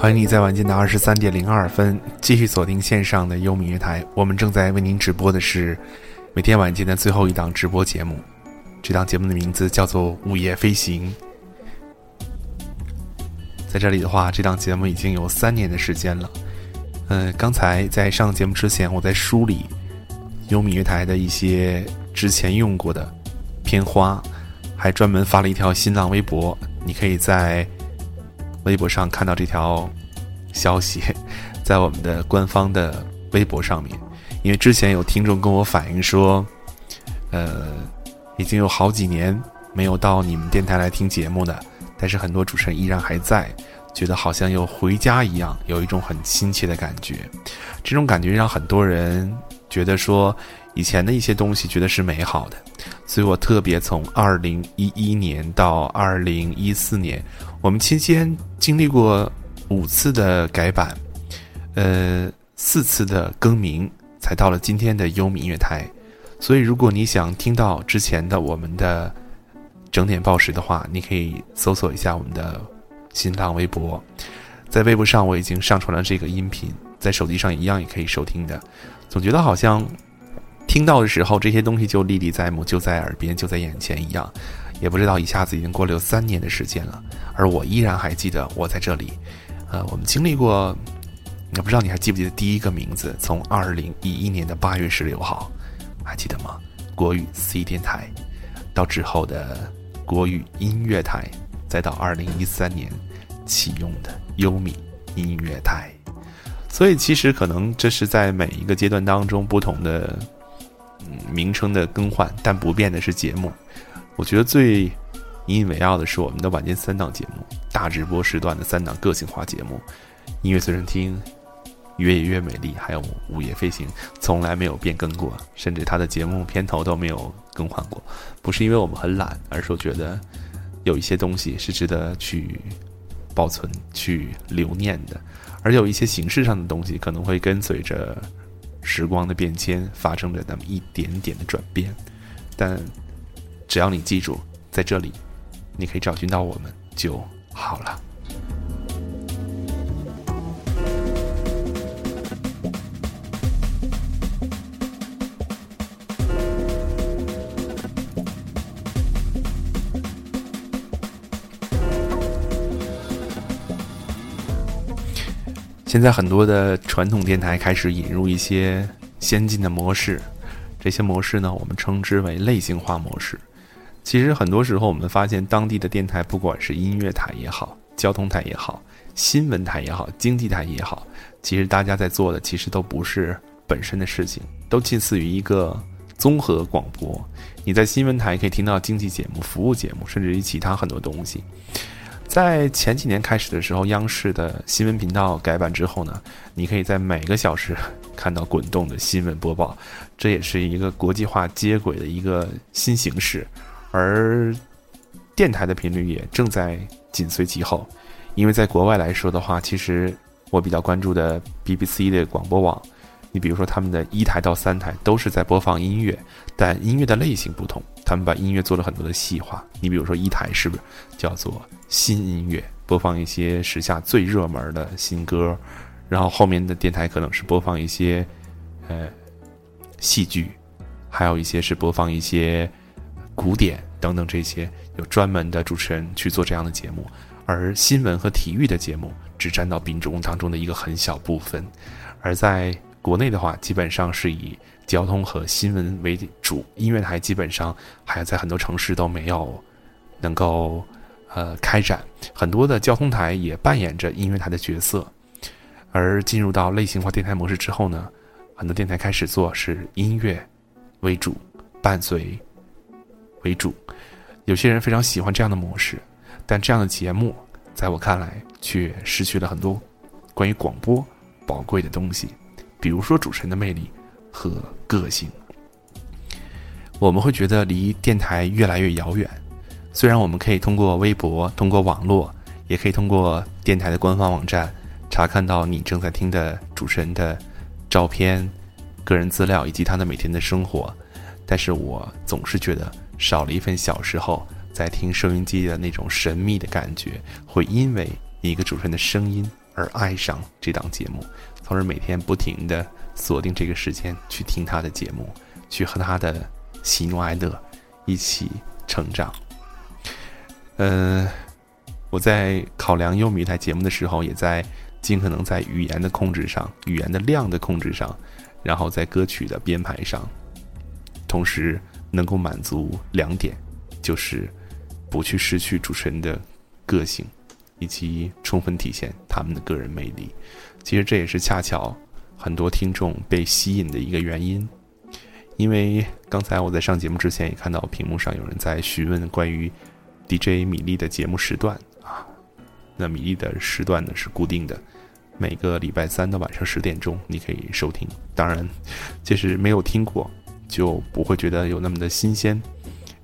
欢迎你在晚间的二十三点零二分继续锁定线上的优米乐台。我们正在为您直播的是每天晚间的最后一档直播节目。这档节目的名字叫做《午夜飞行》。在这里的话，这档节目已经有三年的时间了。嗯，刚才在上节目之前，我在梳理优米乐台的一些之前用过的片花，还专门发了一条新浪微博，你可以在微博上看到这条消息，在我们的官方的微博上面。因为之前有听众跟我反映说，呃，已经有好几年没有到你们电台来听节目的。但是很多主持人依然还在，觉得好像又回家一样，有一种很亲切的感觉。这种感觉让很多人觉得说，以前的一些东西觉得是美好的。所以我特别从二零一一年到二零一四年，我们期间经历过五次的改版，呃，四次的更名，才到了今天的优米音乐台。所以如果你想听到之前的我们的。整点报时的话，你可以搜索一下我们的新浪微博，在微博上我已经上传了这个音频，在手机上一样也可以收听的。总觉得好像听到的时候，这些东西就历历在目，就在耳边，就在眼前一样。也不知道一下子已经过了有三年的时间了，而我依然还记得我在这里。呃，我们经历过，也不知道你还记不记得第一个名字？从二零一一年的八月十六号，还记得吗？国语 C 电台，到之后的。国语音乐台，再到二零一三年启用的优米音乐台，所以其实可能这是在每一个阶段当中不同的嗯名称的更换，但不变的是节目。我觉得最引以为傲的是我们的晚间三档节目，大直播时段的三档个性化节目，音乐随身听。越野越美丽，还有午夜飞行，从来没有变更过，甚至它的节目片头都没有更换过。不是因为我们很懒，而是觉得有一些东西是值得去保存、去留念的，而有一些形式上的东西可能会跟随着时光的变迁发生着那么一点点的转变。但只要你记住，在这里，你可以找寻到我们就好了。现在很多的传统电台开始引入一些先进的模式，这些模式呢，我们称之为类型化模式。其实很多时候，我们发现当地的电台，不管是音乐台也好，交通台也好，新闻台也好，经济台也好，其实大家在做的其实都不是本身的事情，都近似于一个综合广播。你在新闻台可以听到经济节目、服务节目，甚至于其他很多东西。在前几年开始的时候，央视的新闻频道改版之后呢，你可以在每个小时看到滚动的新闻播报，这也是一个国际化接轨的一个新形式。而电台的频率也正在紧随其后，因为在国外来说的话，其实我比较关注的 BBC 的广播网，你比如说他们的一台到三台都是在播放音乐，但音乐的类型不同，他们把音乐做了很多的细化。你比如说一台是不是叫做？新音乐播放一些时下最热门的新歌，然后后面的电台可能是播放一些呃戏剧，还有一些是播放一些古典等等这些，有专门的主持人去做这样的节目，而新闻和体育的节目只占到宾众当中的一个很小部分，而在国内的话，基本上是以交通和新闻为主，音乐台基本上还在很多城市都没有能够。呃，开展很多的交通台也扮演着音乐台的角色，而进入到类型化电台模式之后呢，很多电台开始做是音乐为主，伴随为主。有些人非常喜欢这样的模式，但这样的节目在我看来却失去了很多关于广播宝贵的东西，比如说主持人的魅力和个性。我们会觉得离电台越来越遥远。虽然我们可以通过微博、通过网络，也可以通过电台的官方网站查看到你正在听的主持人的照片、个人资料以及他的每天的生活，但是我总是觉得少了一份小时候在听收音机的那种神秘的感觉，会因为一个主持人的声音而爱上这档节目，从而每天不停的锁定这个时间去听他的节目，去和他的喜怒哀乐一起成长。嗯，我在考量优米台节目的时候，也在尽可能在语言的控制上、语言的量的控制上，然后在歌曲的编排上，同时能够满足两点，就是不去失去主持人的个性，以及充分体现他们的个人魅力。其实这也是恰巧很多听众被吸引的一个原因，因为刚才我在上节目之前也看到屏幕上有人在询问关于。DJ 米粒的节目时段啊，那米粒的时段呢是固定的，每个礼拜三的晚上十点钟你可以收听。当然，就是没有听过就不会觉得有那么的新鲜，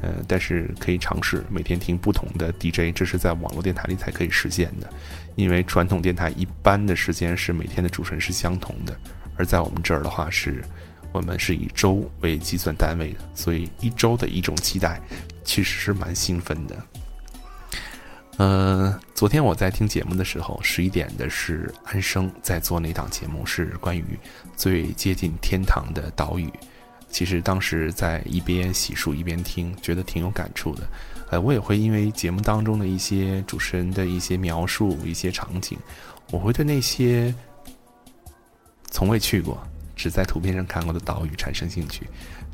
呃，但是可以尝试每天听不同的 DJ，这是在网络电台里才可以实现的。因为传统电台一般的时间是每天的主持人是相同的，而在我们这儿的话是，我们是以周为计算单位的，所以一周的一种期待。其实是蛮兴奋的。呃，昨天我在听节目的时候，十一点的是安生在做那档节目，是关于最接近天堂的岛屿。其实当时在一边洗漱一边听，觉得挺有感触的。呃，我也会因为节目当中的一些主持人的一些描述、一些场景，我会对那些从未去过、只在图片上看过的岛屿产生兴趣。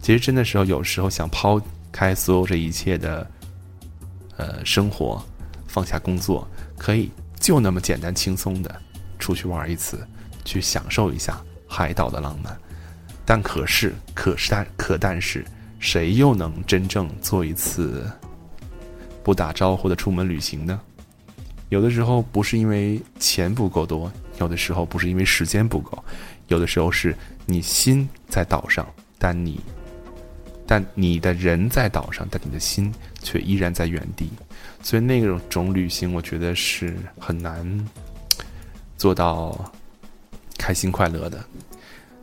其实真的时候，有时候想抛。开所有这一切的，呃，生活，放下工作，可以就那么简单轻松的出去玩一次，去享受一下海岛的浪漫。但可是，可是但可但是，谁又能真正做一次不打招呼的出门旅行呢？有的时候不是因为钱不够多，有的时候不是因为时间不够，有的时候是你心在岛上，但你。但你的人在岛上，但你的心却依然在原地，所以那种种旅行，我觉得是很难做到开心快乐的。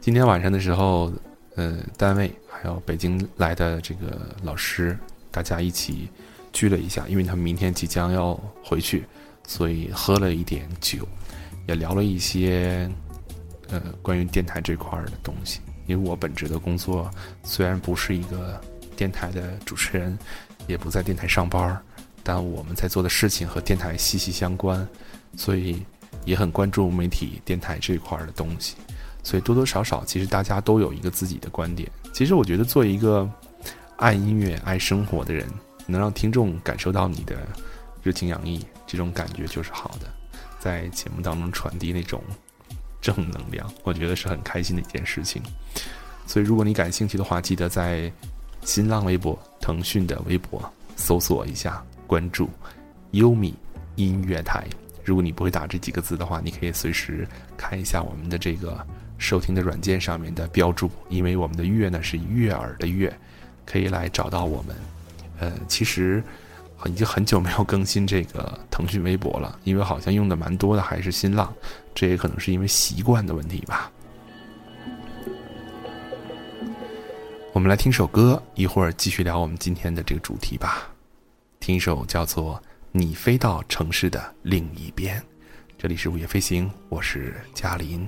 今天晚上的时候，呃，单位还有北京来的这个老师，大家一起聚了一下，因为他们明天即将要回去，所以喝了一点酒，也聊了一些呃关于电台这块儿的东西。因为我本职的工作虽然不是一个电台的主持人，也不在电台上班儿但我们在做的事情和电台息息相关，所以也很关注媒体电台这块儿的东西。所以多多少少，其实大家都有一个自己的观点。其实我觉得，做一个爱音乐、爱生活的人，能让听众感受到你的热情洋溢，这种感觉就是好的。在节目当中传递那种。正能量，我觉得是很开心的一件事情。所以，如果你感兴趣的话，记得在新浪微博、腾讯的微博搜索一下，关注“优米音乐台”。如果你不会打这几个字的话，你可以随时看一下我们的这个收听的软件上面的标注，因为我们的“悦”呢是悦耳的“悦”，可以来找到我们。呃，其实。已经很久没有更新这个腾讯微博了，因为好像用的蛮多的还是新浪，这也可能是因为习惯的问题吧。我们来听首歌，一会儿继续聊我们今天的这个主题吧。听一首叫做《你飞到城市的另一边》，这里是午夜飞行，我是嘉林。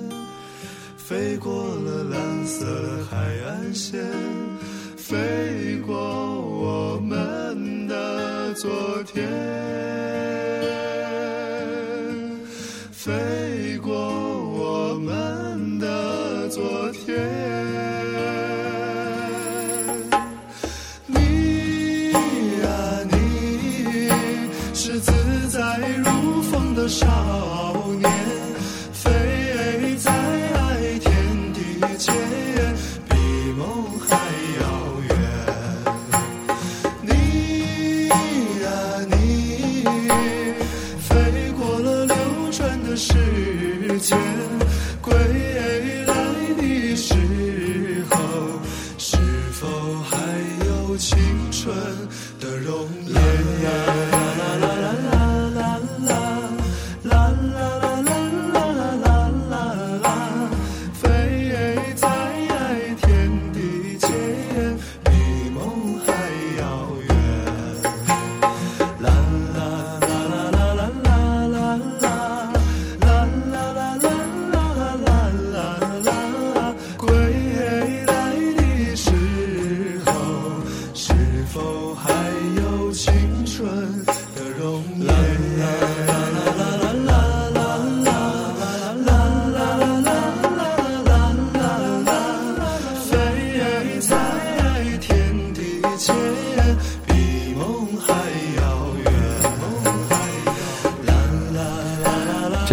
飞过了蓝色海岸线，飞过我们的昨天，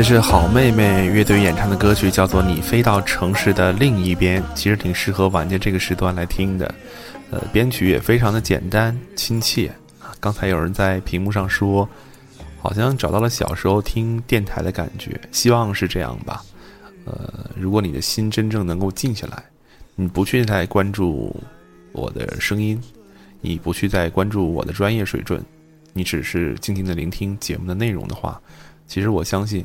是好妹妹乐队演唱的歌曲，叫做《你飞到城市的另一边》，其实挺适合晚间这个时段来听的。呃，编曲也非常的简单亲切。刚才有人在屏幕上说，好像找到了小时候听电台的感觉，希望是这样吧。呃，如果你的心真正能够静下来，你不去再关注我的声音，你不去再关注我的专业水准，你只是静静的聆听节目的内容的话，其实我相信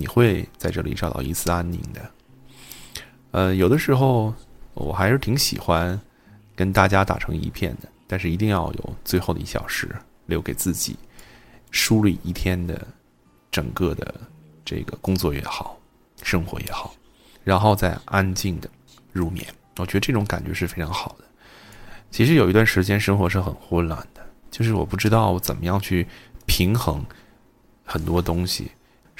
你会在这里找到一丝安宁的。呃，有的时候我还是挺喜欢跟大家打成一片的，但是一定要有最后的一小时留给自己，梳理一天的整个的这个工作也好，生活也好，然后再安静的入眠。我觉得这种感觉是非常好的。其实有一段时间生活是很混乱的，就是我不知道怎么样去平衡很多东西。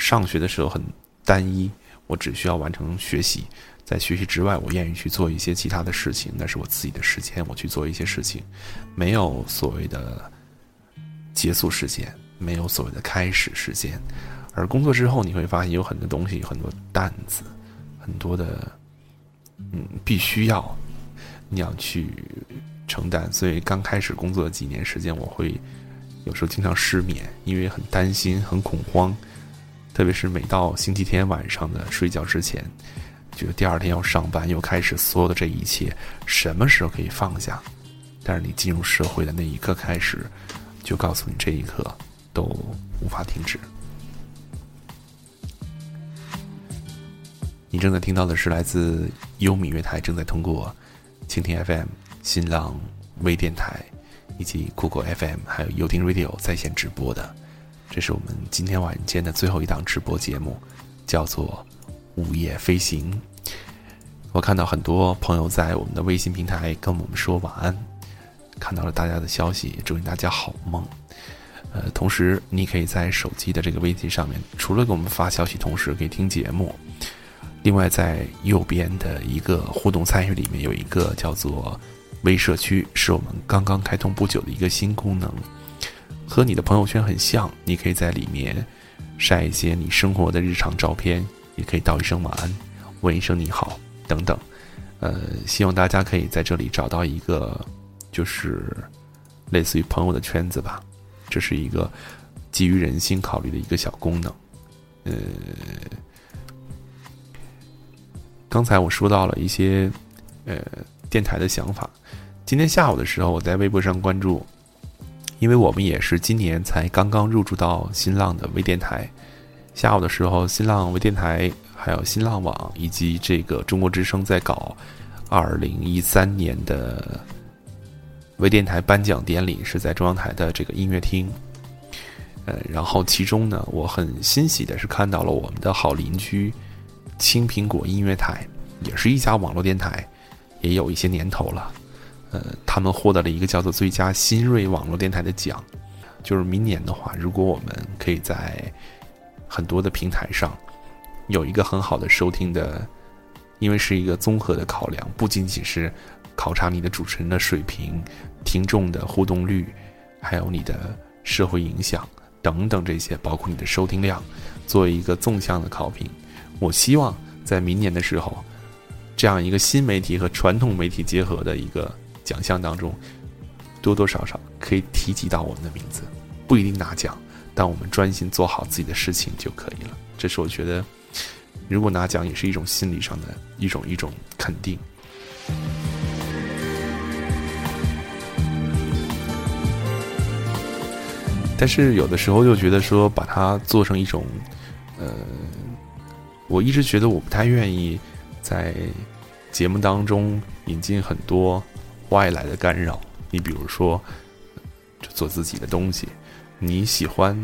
上学的时候很单一，我只需要完成学习，在学习之外，我愿意去做一些其他的事情，那是我自己的时间，我去做一些事情，没有所谓的结束时间，没有所谓的开始时间。而工作之后，你会发现有很多东西，有很多担子，很多的。嗯，必须要你要去承担。所以刚开始工作几年时间，我会有时候经常失眠，因为很担心、很恐慌。特别是每到星期天晚上的睡觉之前，觉得第二天要上班，又开始所有的这一切，什么时候可以放下？但是你进入社会的那一刻开始，就告诉你这一刻都无法停止。你正在听到的是来自优米乐台正在通过蜻蜓 FM、新浪微电台以及酷狗 FM 还有优听 Radio 在线直播的，这是我们今天晚间的最后一档直播节目，叫做《午夜飞行》。我看到很多朋友在我们的微信平台跟我们说晚安，看到了大家的消息，祝愿大家好梦。呃，同时你可以在手机的这个微信上面，除了给我们发消息，同时可以听节目。另外，在右边的一个互动参与里面，有一个叫做“微社区”，是我们刚刚开通不久的一个新功能，和你的朋友圈很像。你可以在里面晒一些你生活的日常照片，也可以道一声晚安，问一声你好等等。呃，希望大家可以在这里找到一个，就是类似于朋友的圈子吧。这是一个基于人性考虑的一个小功能。呃。刚才我说到了一些，呃，电台的想法。今天下午的时候，我在微博上关注，因为我们也是今年才刚刚入驻到新浪的微电台。下午的时候，新浪微电台、还有新浪网以及这个中国之声在搞二零一三年的微电台颁奖典礼，是在中央台的这个音乐厅。呃，然后其中呢，我很欣喜的是看到了我们的好邻居。青苹果音乐台也是一家网络电台，也有一些年头了。呃，他们获得了一个叫做最佳新锐网络电台的奖。就是明年的话，如果我们可以在很多的平台上有一个很好的收听的，因为是一个综合的考量，不仅仅是考察你的主持人的水平、听众的互动率，还有你的社会影响等等这些，包括你的收听量，作为一个纵向的考评。我希望在明年的时候，这样一个新媒体和传统媒体结合的一个奖项当中，多多少少可以提及到我们的名字，不一定拿奖，但我们专心做好自己的事情就可以了。这是我觉得，如果拿奖也是一种心理上的一种一种肯定。但是有的时候又觉得说，把它做成一种，呃。我一直觉得我不太愿意在节目当中引进很多外来的干扰。你比如说，做自己的东西，你喜欢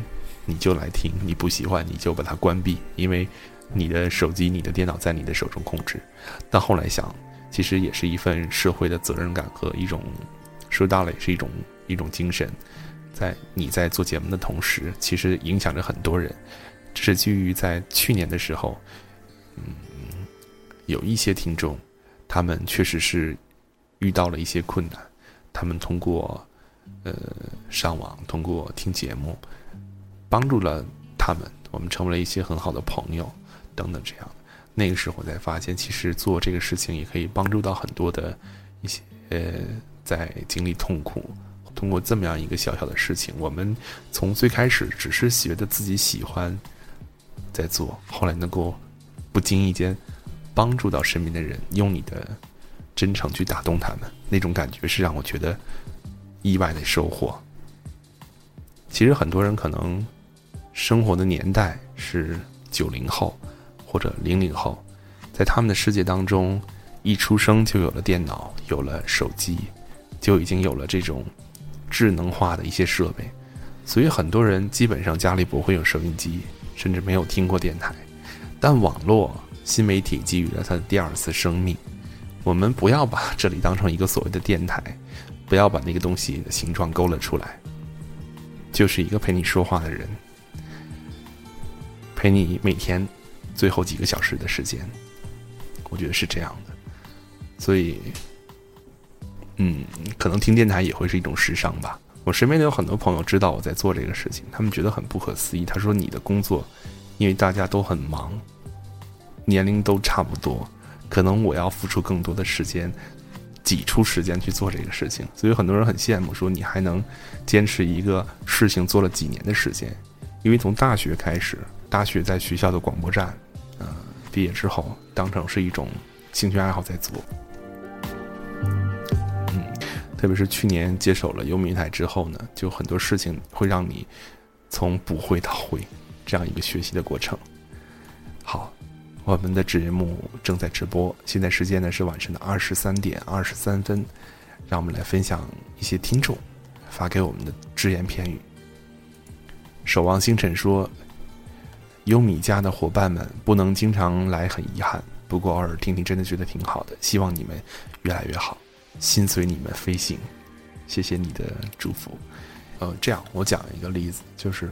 你就来听，你不喜欢你就把它关闭，因为你的手机、你的电脑在你的手中控制。但后来想，其实也是一份社会的责任感和一种说大了也是一种一种精神，在你在做节目的同时，其实影响着很多人。这是基于在去年的时候，嗯，有一些听众，他们确实是遇到了一些困难，他们通过呃上网，通过听节目，帮助了他们，我们成为了一些很好的朋友等等这样。那个时候才发现，其实做这个事情也可以帮助到很多的一些呃在经历痛苦，通过这么样一个小小的事情，我们从最开始只是觉得自己喜欢。在做，后来能够不经意间帮助到身边的人，用你的真诚去打动他们，那种感觉是让我觉得意外的收获。其实很多人可能生活的年代是九零后或者零零后，在他们的世界当中，一出生就有了电脑，有了手机，就已经有了这种智能化的一些设备，所以很多人基本上家里不会有收音机。甚至没有听过电台，但网络新媒体给予了他的第二次生命。我们不要把这里当成一个所谓的电台，不要把那个东西的形状勾勒出来，就是一个陪你说话的人，陪你每天最后几个小时的时间。我觉得是这样的，所以，嗯，可能听电台也会是一种时尚吧。我身边的有很多朋友知道我在做这个事情，他们觉得很不可思议。他说：“你的工作，因为大家都很忙，年龄都差不多，可能我要付出更多的时间，挤出时间去做这个事情。”所以很多人很羡慕，说你还能坚持一个事情做了几年的时间。因为从大学开始，大学在学校的广播站，呃，毕业之后当成是一种兴趣爱好在做。特别是去年接手了优米台之后呢，就很多事情会让你从不会到会这样一个学习的过程。好，我们的节目正在直播，现在时间呢是晚上的二十三点二十三分，让我们来分享一些听众发给我们的只言片语。守望星辰说：“优米家的伙伴们不能经常来，很遗憾。不过偶尔听听，真的觉得挺好的。希望你们越来越好，心随你们飞行。谢谢你的祝福。呃，这样我讲一个例子，就是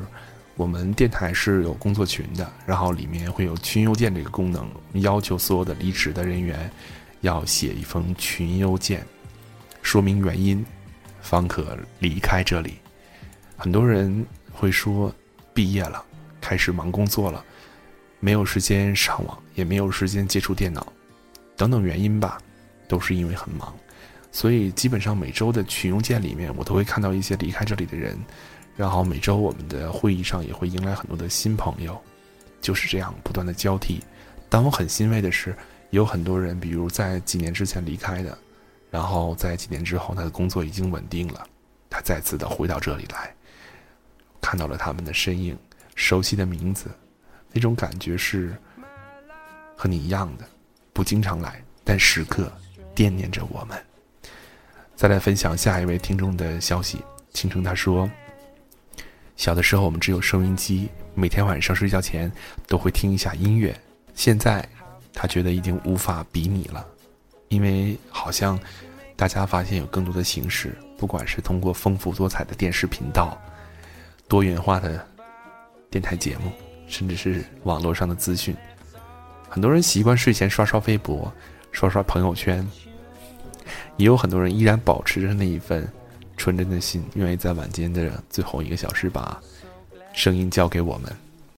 我们电台是有工作群的，然后里面会有群邮件这个功能，要求所有的离职的人员要写一封群邮件，说明原因，方可离开这里。很多人。”会说，毕业了，开始忙工作了，没有时间上网，也没有时间接触电脑，等等原因吧，都是因为很忙，所以基本上每周的群邮件里面，我都会看到一些离开这里的人，然后每周我们的会议上也会迎来很多的新朋友，就是这样不断的交替。但我很欣慰的是，有很多人，比如在几年之前离开的，然后在几年之后他的工作已经稳定了，他再次的回到这里来。看到了他们的身影，熟悉的名字，那种感觉是和你一样的，不经常来，但时刻惦念着我们。再来分享下一位听众的消息，青城他说：“小的时候我们只有收音机，每天晚上睡觉前都会听一下音乐。现在他觉得已经无法比拟了，因为好像大家发现有更多的形式，不管是通过丰富多彩的电视频道。”多元化的电台节目，甚至是网络上的资讯，很多人习惯睡前刷刷微博、刷刷朋友圈，也有很多人依然保持着那一份纯真的心，愿意在晚间的最后一个小时把声音交给我们。